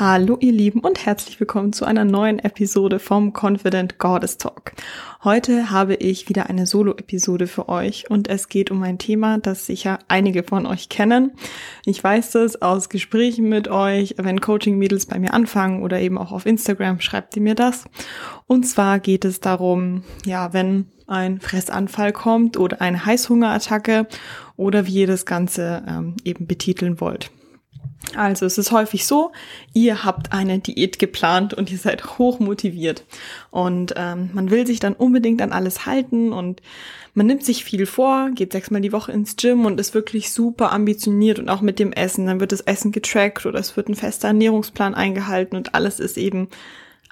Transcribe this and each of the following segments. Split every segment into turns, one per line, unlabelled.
Hallo ihr Lieben und herzlich willkommen zu einer neuen Episode vom Confident Goddess Talk. Heute habe ich wieder eine Solo-Episode für euch und es geht um ein Thema, das sicher einige von euch kennen. Ich weiß das aus Gesprächen mit euch, wenn Coaching-Mädels bei mir anfangen oder eben auch auf Instagram, schreibt ihr mir das. Und zwar geht es darum, ja, wenn ein Fressanfall kommt oder eine Heißhungerattacke oder wie ihr das Ganze ähm, eben betiteln wollt. Also es ist häufig so, ihr habt eine Diät geplant und ihr seid hoch motiviert und ähm, man will sich dann unbedingt an alles halten und man nimmt sich viel vor, geht sechsmal die Woche ins Gym und ist wirklich super ambitioniert und auch mit dem Essen. Dann wird das Essen getrackt oder es wird ein fester Ernährungsplan eingehalten und alles ist eben,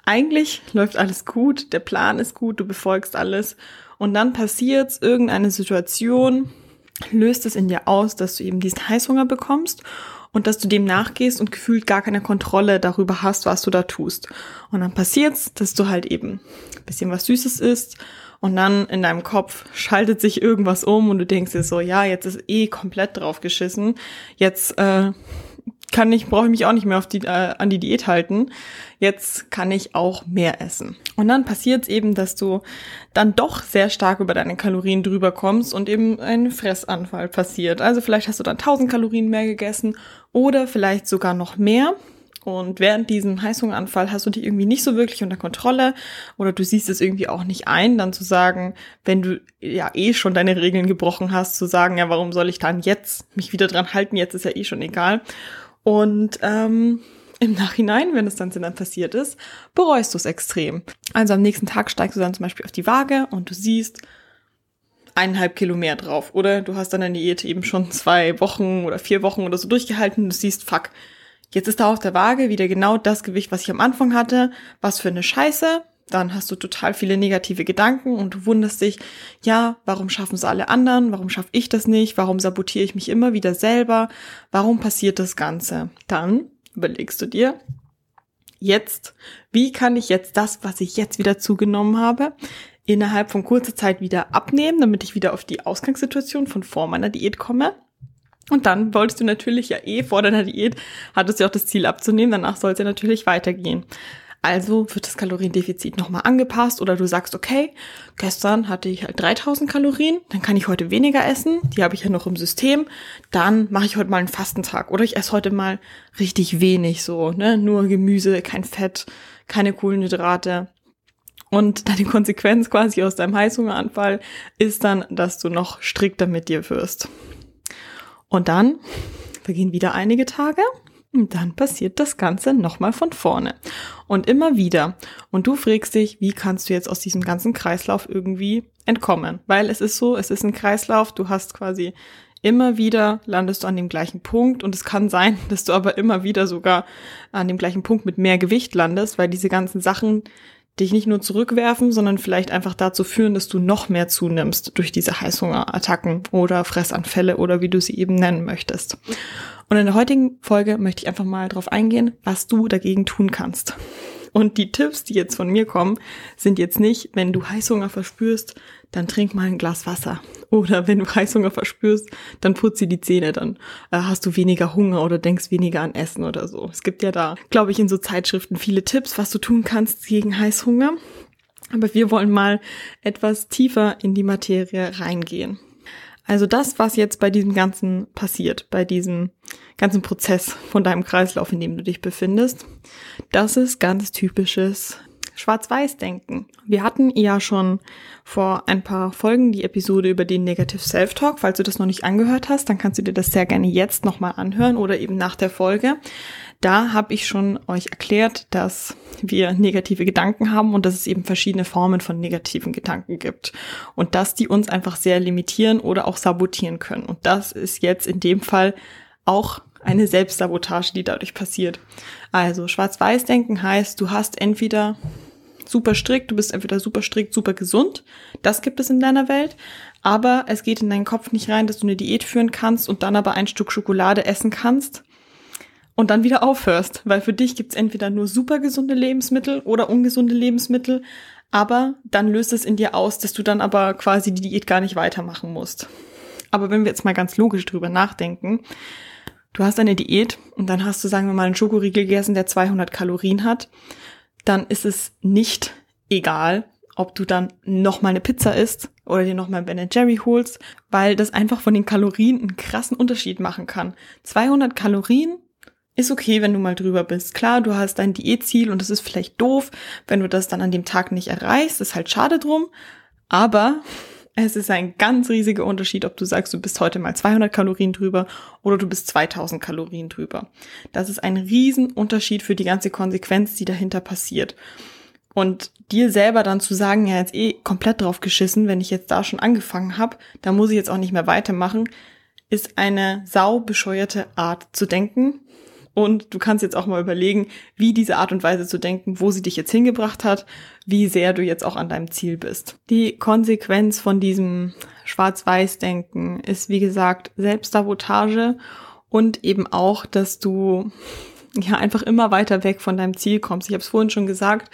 eigentlich läuft alles gut, der Plan ist gut, du befolgst alles und dann passiert irgendeine Situation, löst es in dir aus, dass du eben diesen Heißhunger bekommst und dass du dem nachgehst und gefühlt gar keine Kontrolle darüber hast, was du da tust. Und dann passiert's, dass du halt eben ein bisschen was Süßes isst und dann in deinem Kopf schaltet sich irgendwas um und du denkst dir so, ja, jetzt ist eh komplett drauf geschissen. Jetzt äh, kann ich, brauche ich mich auch nicht mehr auf die, äh, an die Diät halten. Jetzt kann ich auch mehr essen. Und dann passiert es eben, dass du dann doch sehr stark über deine Kalorien drüber kommst und eben ein Fressanfall passiert. Also vielleicht hast du dann 1000 Kalorien mehr gegessen oder vielleicht sogar noch mehr. Und während diesem Heißhungeranfall hast du dich irgendwie nicht so wirklich unter Kontrolle oder du siehst es irgendwie auch nicht ein, dann zu sagen, wenn du ja eh schon deine Regeln gebrochen hast, zu sagen, ja, warum soll ich dann jetzt mich wieder dran halten? Jetzt ist ja eh schon egal. Und ähm, im Nachhinein, wenn es dann, dann passiert ist, bereust du es extrem. Also am nächsten Tag steigst du dann zum Beispiel auf die Waage und du siehst eineinhalb Kilo mehr drauf. Oder du hast dann deine Diät eben schon zwei Wochen oder vier Wochen oder so durchgehalten und du siehst, fuck, jetzt ist da auf der Waage wieder genau das Gewicht, was ich am Anfang hatte. Was für eine Scheiße. Dann hast du total viele negative Gedanken und du wunderst dich, ja, warum schaffen es alle anderen? Warum schaffe ich das nicht? Warum sabotiere ich mich immer wieder selber? Warum passiert das Ganze? Dann überlegst du dir, jetzt, wie kann ich jetzt das, was ich jetzt wieder zugenommen habe, innerhalb von kurzer Zeit wieder abnehmen, damit ich wieder auf die Ausgangssituation von vor meiner Diät komme? Und dann wolltest du natürlich ja eh vor deiner Diät, hattest du auch das Ziel abzunehmen, danach soll es ja natürlich weitergehen. Also wird das Kaloriendefizit nochmal angepasst oder du sagst, okay, gestern hatte ich halt 3000 Kalorien, dann kann ich heute weniger essen, die habe ich ja noch im System, dann mache ich heute mal einen Fastentag oder ich esse heute mal richtig wenig so, ne, nur Gemüse, kein Fett, keine Kohlenhydrate. Und deine Konsequenz quasi aus deinem Heißhungeranfall ist dann, dass du noch strikter mit dir wirst. Und dann vergehen wieder einige Tage und dann passiert das Ganze nochmal von vorne. Und immer wieder. Und du fragst dich, wie kannst du jetzt aus diesem ganzen Kreislauf irgendwie entkommen? Weil es ist so, es ist ein Kreislauf, du hast quasi immer wieder landest du an dem gleichen Punkt und es kann sein, dass du aber immer wieder sogar an dem gleichen Punkt mit mehr Gewicht landest, weil diese ganzen Sachen dich nicht nur zurückwerfen, sondern vielleicht einfach dazu führen, dass du noch mehr zunimmst durch diese Heißhungerattacken oder Fressanfälle oder wie du sie eben nennen möchtest. Und in der heutigen Folge möchte ich einfach mal darauf eingehen, was du dagegen tun kannst. Und die Tipps, die jetzt von mir kommen, sind jetzt nicht, wenn du Heißhunger verspürst, dann trink mal ein Glas Wasser. Oder wenn du Heißhunger verspürst, dann putze die Zähne, dann äh, hast du weniger Hunger oder denkst weniger an Essen oder so. Es gibt ja da, glaube ich, in so Zeitschriften viele Tipps, was du tun kannst gegen Heißhunger. Aber wir wollen mal etwas tiefer in die Materie reingehen. Also das, was jetzt bei diesem Ganzen passiert, bei diesem ganzen Prozess von deinem Kreislauf, in dem du dich befindest, das ist ganz typisches Schwarz-Weiß-Denken. Wir hatten ja schon vor ein paar Folgen die Episode über den Negative Self-Talk. Falls du das noch nicht angehört hast, dann kannst du dir das sehr gerne jetzt nochmal anhören oder eben nach der Folge. Da habe ich schon euch erklärt, dass wir negative Gedanken haben und dass es eben verschiedene Formen von negativen Gedanken gibt und dass die uns einfach sehr limitieren oder auch sabotieren können. Und das ist jetzt in dem Fall auch eine Selbstsabotage, die dadurch passiert. Also Schwarz-Weiß-Denken heißt, du hast entweder super strikt, du bist entweder super strikt, super gesund, das gibt es in deiner Welt, aber es geht in deinen Kopf nicht rein, dass du eine Diät führen kannst und dann aber ein Stück Schokolade essen kannst und dann wieder aufhörst, weil für dich gibt's entweder nur super gesunde Lebensmittel oder ungesunde Lebensmittel, aber dann löst es in dir aus, dass du dann aber quasi die Diät gar nicht weitermachen musst. Aber wenn wir jetzt mal ganz logisch drüber nachdenken, du hast eine Diät und dann hast du, sagen wir mal, einen Schokoriegel gegessen, der 200 Kalorien hat, dann ist es nicht egal, ob du dann noch mal eine Pizza isst oder dir noch mal Ben Jerry holst, weil das einfach von den Kalorien einen krassen Unterschied machen kann. 200 Kalorien ist okay, wenn du mal drüber bist. Klar, du hast dein Diätziel und es ist vielleicht doof, wenn du das dann an dem Tag nicht erreichst, ist halt schade drum, aber es ist ein ganz riesiger Unterschied, ob du sagst, du bist heute mal 200 Kalorien drüber oder du bist 2000 Kalorien drüber. Das ist ein Riesenunterschied für die ganze Konsequenz, die dahinter passiert. Und dir selber dann zu sagen, ja, jetzt eh komplett drauf geschissen, wenn ich jetzt da schon angefangen habe, da muss ich jetzt auch nicht mehr weitermachen, ist eine saubescheuerte Art zu denken, und du kannst jetzt auch mal überlegen, wie diese Art und Weise zu denken, wo sie dich jetzt hingebracht hat, wie sehr du jetzt auch an deinem Ziel bist. Die Konsequenz von diesem Schwarz-Weiß-Denken ist, wie gesagt, Selbstsabotage und eben auch, dass du ja einfach immer weiter weg von deinem Ziel kommst. Ich habe es vorhin schon gesagt,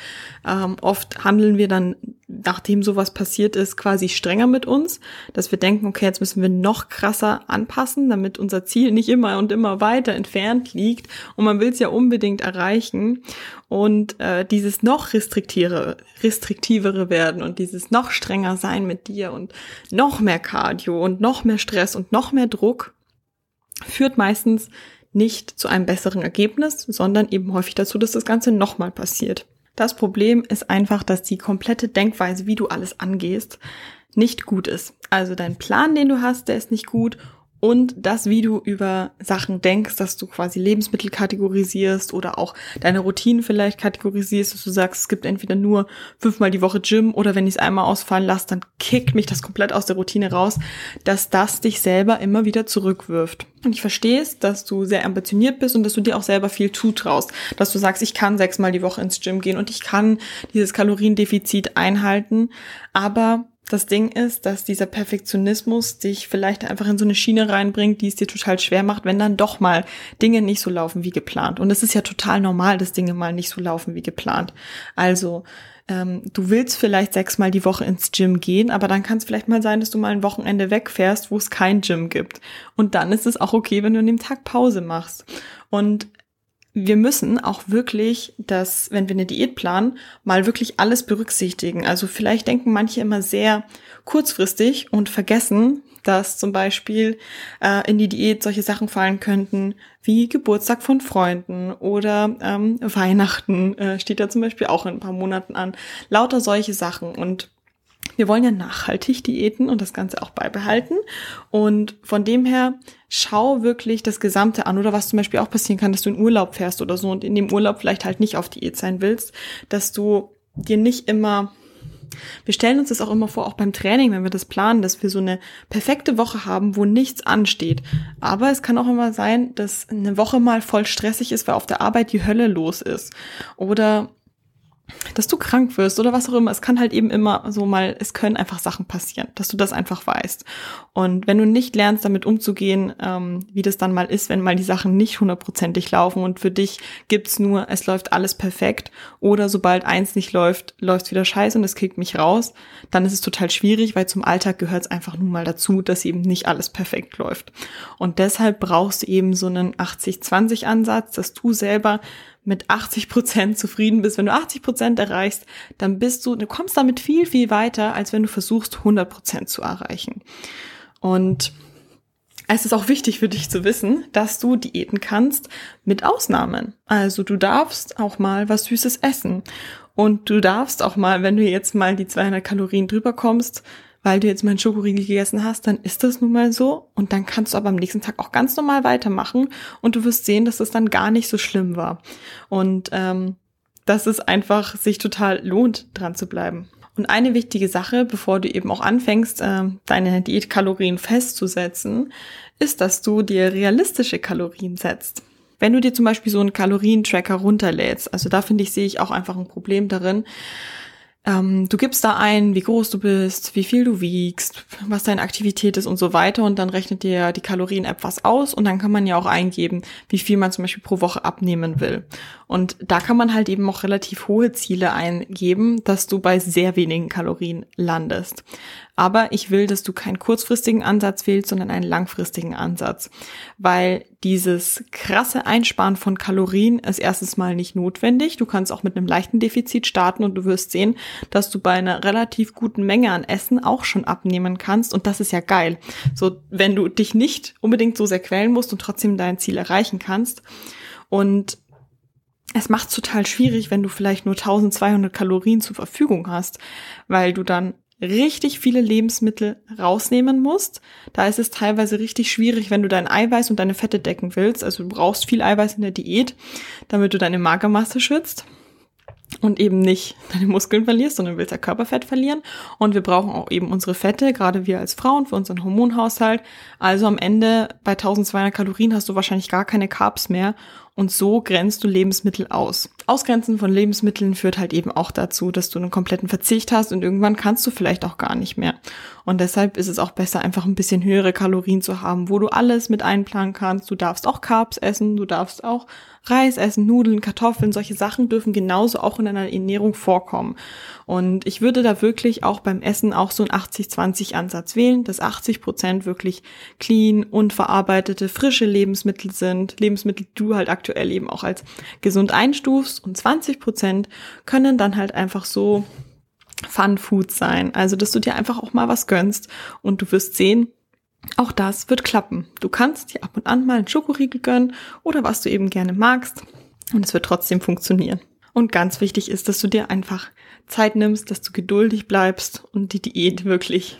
ähm, oft handeln wir dann, nachdem sowas passiert ist, quasi strenger mit uns, dass wir denken, okay, jetzt müssen wir noch krasser anpassen, damit unser Ziel nicht immer und immer weiter entfernt liegt und man will es ja unbedingt erreichen und äh, dieses noch restriktivere, restriktivere werden und dieses noch strenger sein mit dir und noch mehr Cardio und noch mehr Stress und noch mehr Druck führt meistens nicht zu einem besseren Ergebnis, sondern eben häufig dazu, dass das Ganze nochmal passiert. Das Problem ist einfach, dass die komplette Denkweise, wie du alles angehst, nicht gut ist. Also dein Plan, den du hast, der ist nicht gut und das, wie du über Sachen denkst, dass du quasi Lebensmittel kategorisierst oder auch deine Routinen vielleicht kategorisierst, dass du sagst, es gibt entweder nur fünfmal die Woche Gym oder wenn ich es einmal ausfallen lasse, dann kickt mich das komplett aus der Routine raus, dass das dich selber immer wieder zurückwirft. Und ich verstehe es, dass du sehr ambitioniert bist und dass du dir auch selber viel zutraust, dass du sagst, ich kann sechsmal die Woche ins Gym gehen und ich kann dieses Kaloriendefizit einhalten, aber das Ding ist, dass dieser Perfektionismus dich vielleicht einfach in so eine Schiene reinbringt, die es dir total schwer macht, wenn dann doch mal Dinge nicht so laufen wie geplant. Und es ist ja total normal, dass Dinge mal nicht so laufen wie geplant. Also ähm, du willst vielleicht sechsmal die Woche ins Gym gehen, aber dann kann es vielleicht mal sein, dass du mal ein Wochenende wegfährst, wo es kein Gym gibt. Und dann ist es auch okay, wenn du an dem Tag Pause machst. Und wir müssen auch wirklich das, wenn wir eine Diät planen, mal wirklich alles berücksichtigen. Also vielleicht denken manche immer sehr kurzfristig und vergessen, dass zum Beispiel äh, in die Diät solche Sachen fallen könnten wie Geburtstag von Freunden oder ähm, Weihnachten äh, steht ja zum Beispiel auch in ein paar Monaten an. Lauter solche Sachen und wir wollen ja nachhaltig Diäten und das Ganze auch beibehalten. Und von dem her, schau wirklich das Gesamte an. Oder was zum Beispiel auch passieren kann, dass du in Urlaub fährst oder so und in dem Urlaub vielleicht halt nicht auf Diät sein willst, dass du dir nicht immer wir stellen uns das auch immer vor, auch beim Training, wenn wir das planen, dass wir so eine perfekte Woche haben, wo nichts ansteht. Aber es kann auch immer sein, dass eine Woche mal voll stressig ist, weil auf der Arbeit die Hölle los ist. Oder dass du krank wirst oder was auch immer. Es kann halt eben immer so mal, es können einfach Sachen passieren, dass du das einfach weißt. Und wenn du nicht lernst, damit umzugehen, ähm, wie das dann mal ist, wenn mal die Sachen nicht hundertprozentig laufen und für dich gibt's nur, es läuft alles perfekt oder sobald eins nicht läuft, läuft's wieder scheiße und es kickt mich raus, dann ist es total schwierig, weil zum Alltag gehört es einfach nun mal dazu, dass eben nicht alles perfekt läuft. Und deshalb brauchst du eben so einen 80-20-Ansatz, dass du selber mit 80 Prozent zufrieden bist, wenn du 80 Prozent erreichst, dann bist du, du kommst damit viel, viel weiter, als wenn du versuchst, 100 Prozent zu erreichen. Und es ist auch wichtig für dich zu wissen, dass du Diäten kannst mit Ausnahmen. Also du darfst auch mal was Süßes essen. Und du darfst auch mal, wenn du jetzt mal die 200 Kalorien drüber kommst, weil du jetzt mal einen Schokoriegel gegessen hast, dann ist das nun mal so. Und dann kannst du aber am nächsten Tag auch ganz normal weitermachen und du wirst sehen, dass das dann gar nicht so schlimm war. Und ähm, dass es einfach sich total lohnt, dran zu bleiben. Und eine wichtige Sache, bevor du eben auch anfängst, äh, deine Diätkalorien festzusetzen, ist, dass du dir realistische Kalorien setzt. Wenn du dir zum Beispiel so einen Kalorientracker runterlädst, also da finde ich, sehe ich auch einfach ein Problem darin, ähm, du gibst da ein, wie groß du bist, wie viel du wiegst, was deine Aktivität ist und so weiter und dann rechnet dir die Kalorien-App was aus und dann kann man ja auch eingeben, wie viel man zum Beispiel pro Woche abnehmen will. Und da kann man halt eben auch relativ hohe Ziele eingeben, dass du bei sehr wenigen Kalorien landest. Aber ich will, dass du keinen kurzfristigen Ansatz wählst, sondern einen langfristigen Ansatz, weil dieses krasse Einsparen von Kalorien ist erstens mal nicht notwendig. Du kannst auch mit einem leichten Defizit starten und du wirst sehen, dass du bei einer relativ guten Menge an Essen auch schon abnehmen kannst und das ist ja geil. So, wenn du dich nicht unbedingt so sehr quälen musst und trotzdem dein Ziel erreichen kannst und es macht es total schwierig, wenn du vielleicht nur 1200 Kalorien zur Verfügung hast, weil du dann richtig viele Lebensmittel rausnehmen musst. Da ist es teilweise richtig schwierig, wenn du dein Eiweiß und deine Fette decken willst. Also du brauchst viel Eiweiß in der Diät, damit du deine Magermasse schützt und eben nicht deine Muskeln verlierst, sondern willst ja Körperfett verlieren. Und wir brauchen auch eben unsere Fette, gerade wir als Frauen für unseren Hormonhaushalt. Also am Ende bei 1200 Kalorien hast du wahrscheinlich gar keine Carbs mehr und so grenzt du Lebensmittel aus. Ausgrenzen von Lebensmitteln führt halt eben auch dazu, dass du einen kompletten Verzicht hast und irgendwann kannst du vielleicht auch gar nicht mehr. Und deshalb ist es auch besser, einfach ein bisschen höhere Kalorien zu haben, wo du alles mit einplanen kannst. Du darfst auch Carbs essen, du darfst auch Reis essen, Nudeln, Kartoffeln, solche Sachen dürfen genauso auch in einer Ernährung vorkommen. Und ich würde da wirklich auch beim Essen auch so einen 80-20 Ansatz wählen, dass 80 Prozent wirklich clean, unverarbeitete, frische Lebensmittel sind. Lebensmittel, die du halt aktuell eben auch als gesund einstufst und 20 Prozent können dann halt einfach so Fun Food sein. Also, dass du dir einfach auch mal was gönnst und du wirst sehen, auch das wird klappen. Du kannst dir ab und an mal einen Schokoriegel gönnen oder was du eben gerne magst und es wird trotzdem funktionieren. Und ganz wichtig ist, dass du dir einfach Zeit nimmst, dass du geduldig bleibst und die Diät wirklich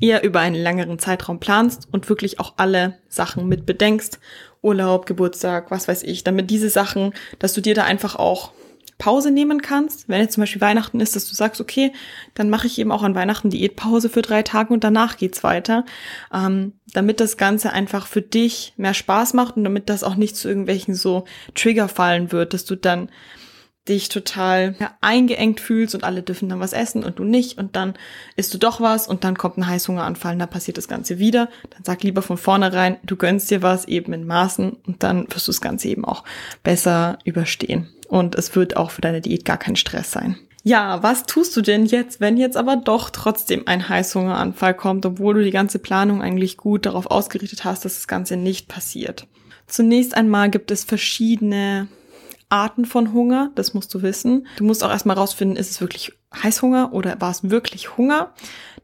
eher über einen längeren Zeitraum planst und wirklich auch alle Sachen mit bedenkst. Urlaub, Geburtstag, was weiß ich, damit diese Sachen, dass du dir da einfach auch Pause nehmen kannst. Wenn jetzt zum Beispiel Weihnachten ist, dass du sagst, okay, dann mache ich eben auch an Weihnachten Diätpause für drei Tage und danach geht's weiter. Ähm, damit das Ganze einfach für dich mehr Spaß macht und damit das auch nicht zu irgendwelchen so Trigger fallen wird, dass du dann dich total ja, eingeengt fühlst und alle dürfen dann was essen und du nicht und dann isst du doch was und dann kommt ein Heißhungeranfall und dann passiert das Ganze wieder. Dann sag lieber von vornherein, du gönnst dir was eben in Maßen und dann wirst du das Ganze eben auch besser überstehen und es wird auch für deine Diät gar kein Stress sein. Ja, was tust du denn jetzt, wenn jetzt aber doch trotzdem ein Heißhungeranfall kommt, obwohl du die ganze Planung eigentlich gut darauf ausgerichtet hast, dass das Ganze nicht passiert? Zunächst einmal gibt es verschiedene Arten von Hunger, das musst du wissen. Du musst auch erstmal rausfinden, ist es wirklich Heißhunger oder war es wirklich Hunger?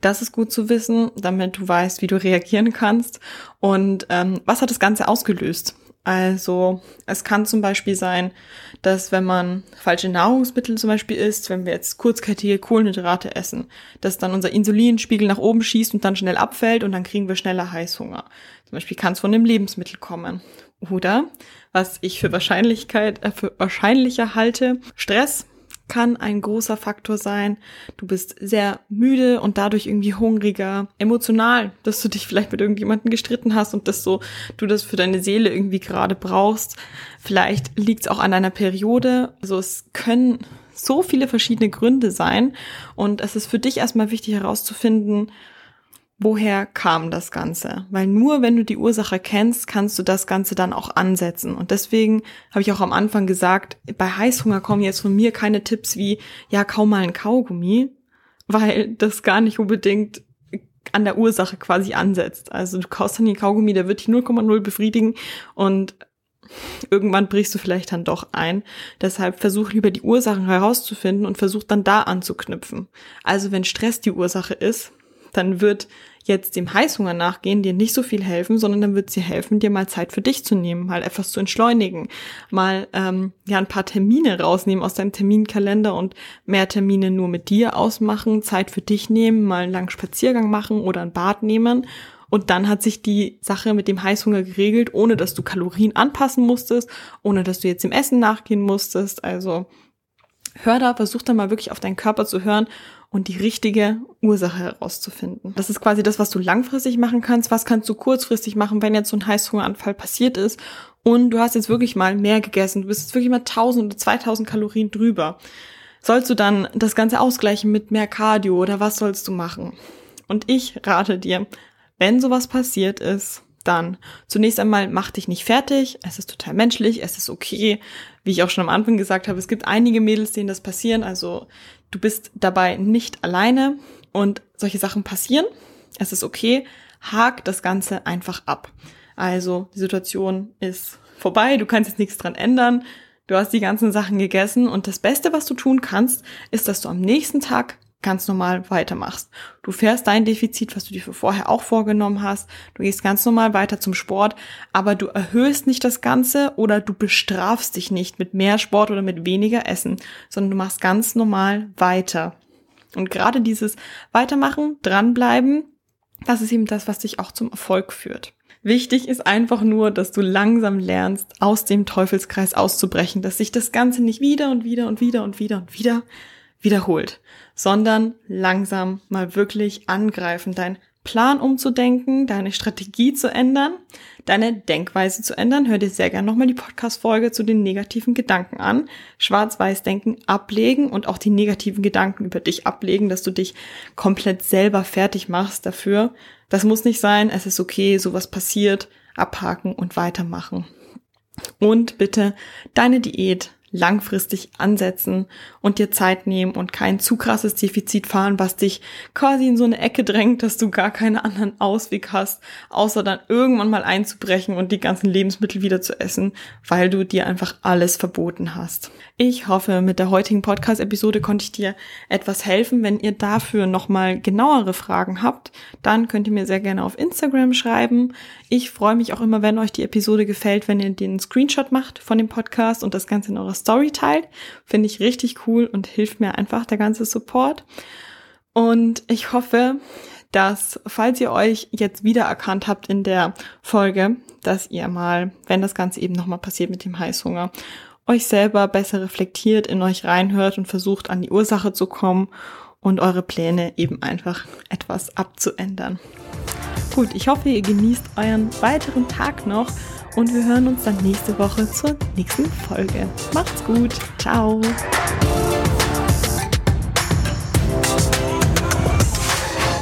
Das ist gut zu wissen, damit du weißt, wie du reagieren kannst. Und ähm, was hat das Ganze ausgelöst? Also es kann zum Beispiel sein, dass wenn man falsche Nahrungsmittel zum Beispiel isst, wenn wir jetzt kurzkettige Kohlenhydrate essen, dass dann unser Insulinspiegel nach oben schießt und dann schnell abfällt und dann kriegen wir schneller Heißhunger. Zum Beispiel kann es von dem Lebensmittel kommen. Oder, was ich für Wahrscheinlichkeit, äh, für wahrscheinlicher halte, Stress kann ein großer Faktor sein. Du bist sehr müde und dadurch irgendwie hungriger, emotional, dass du dich vielleicht mit irgendjemandem gestritten hast und dass so du das für deine Seele irgendwie gerade brauchst. Vielleicht liegt es auch an deiner Periode. Also es können so viele verschiedene Gründe sein und es ist für dich erstmal wichtig herauszufinden, woher kam das Ganze? Weil nur wenn du die Ursache kennst, kannst du das Ganze dann auch ansetzen. Und deswegen habe ich auch am Anfang gesagt, bei Heißhunger kommen jetzt von mir keine Tipps wie, ja, kaum mal ein Kaugummi, weil das gar nicht unbedingt an der Ursache quasi ansetzt. Also du kaust dann den Kaugummi, der wird dich 0,0 befriedigen und irgendwann brichst du vielleicht dann doch ein. Deshalb versuch lieber die Ursachen herauszufinden und versuch dann da anzuknüpfen. Also wenn Stress die Ursache ist, dann wird jetzt dem Heißhunger nachgehen dir nicht so viel helfen, sondern dann wird dir helfen, dir mal Zeit für dich zu nehmen, mal etwas zu entschleunigen, mal ähm, ja ein paar Termine rausnehmen aus deinem Terminkalender und mehr Termine nur mit dir ausmachen, Zeit für dich nehmen, mal einen langen Spaziergang machen oder ein Bad nehmen und dann hat sich die Sache mit dem Heißhunger geregelt, ohne dass du Kalorien anpassen musstest, ohne dass du jetzt dem Essen nachgehen musstest. Also hör da, versuch da mal wirklich auf deinen Körper zu hören und die richtige Ursache herauszufinden. Das ist quasi das, was du langfristig machen kannst. Was kannst du kurzfristig machen, wenn jetzt so ein Heißhungeranfall passiert ist und du hast jetzt wirklich mal mehr gegessen. Du bist jetzt wirklich mal 1000 oder 2000 Kalorien drüber. Sollst du dann das Ganze ausgleichen mit mehr Cardio oder was sollst du machen? Und ich rate dir, wenn sowas passiert ist, dann zunächst einmal mach dich nicht fertig. Es ist total menschlich, es ist okay. Wie ich auch schon am Anfang gesagt habe, es gibt einige Mädels, denen das passieren. Also du bist dabei nicht alleine und solche Sachen passieren. Es ist okay. Hak das Ganze einfach ab. Also die Situation ist vorbei, du kannst jetzt nichts dran ändern. Du hast die ganzen Sachen gegessen und das Beste, was du tun kannst, ist, dass du am nächsten Tag ganz normal weitermachst. Du fährst dein Defizit, was du dir für vorher auch vorgenommen hast. Du gehst ganz normal weiter zum Sport, aber du erhöhst nicht das Ganze oder du bestrafst dich nicht mit mehr Sport oder mit weniger Essen, sondern du machst ganz normal weiter. Und gerade dieses Weitermachen, dranbleiben, das ist eben das, was dich auch zum Erfolg führt. Wichtig ist einfach nur, dass du langsam lernst, aus dem Teufelskreis auszubrechen, dass sich das Ganze nicht wieder und wieder und wieder und wieder und wieder wiederholt, sondern langsam mal wirklich angreifen, dein Plan umzudenken, deine Strategie zu ändern, deine Denkweise zu ändern. Hör dir sehr gerne nochmal die Podcast-Folge zu den negativen Gedanken an. Schwarz-Weiß-Denken ablegen und auch die negativen Gedanken über dich ablegen, dass du dich komplett selber fertig machst dafür. Das muss nicht sein. Es ist okay. Sowas passiert. Abhaken und weitermachen. Und bitte deine Diät langfristig ansetzen und dir Zeit nehmen und kein zu krasses Defizit fahren, was dich quasi in so eine Ecke drängt, dass du gar keinen anderen Ausweg hast, außer dann irgendwann mal einzubrechen und die ganzen Lebensmittel wieder zu essen, weil du dir einfach alles verboten hast. Ich hoffe, mit der heutigen Podcast-Episode konnte ich dir etwas helfen. Wenn ihr dafür nochmal genauere Fragen habt, dann könnt ihr mir sehr gerne auf Instagram schreiben. Ich freue mich auch immer, wenn euch die Episode gefällt, wenn ihr den Screenshot macht von dem Podcast und das Ganze in eurer Story teilt. Finde ich richtig cool und hilft mir einfach der ganze Support. Und ich hoffe, dass, falls ihr euch jetzt wiedererkannt habt in der Folge, dass ihr mal, wenn das Ganze eben nochmal passiert mit dem Heißhunger, euch selber besser reflektiert, in euch reinhört und versucht an die Ursache zu kommen und eure Pläne eben einfach etwas abzuändern. Gut, ich hoffe, ihr genießt euren weiteren Tag noch und wir hören uns dann nächste Woche zur nächsten Folge. Macht's gut. Ciao.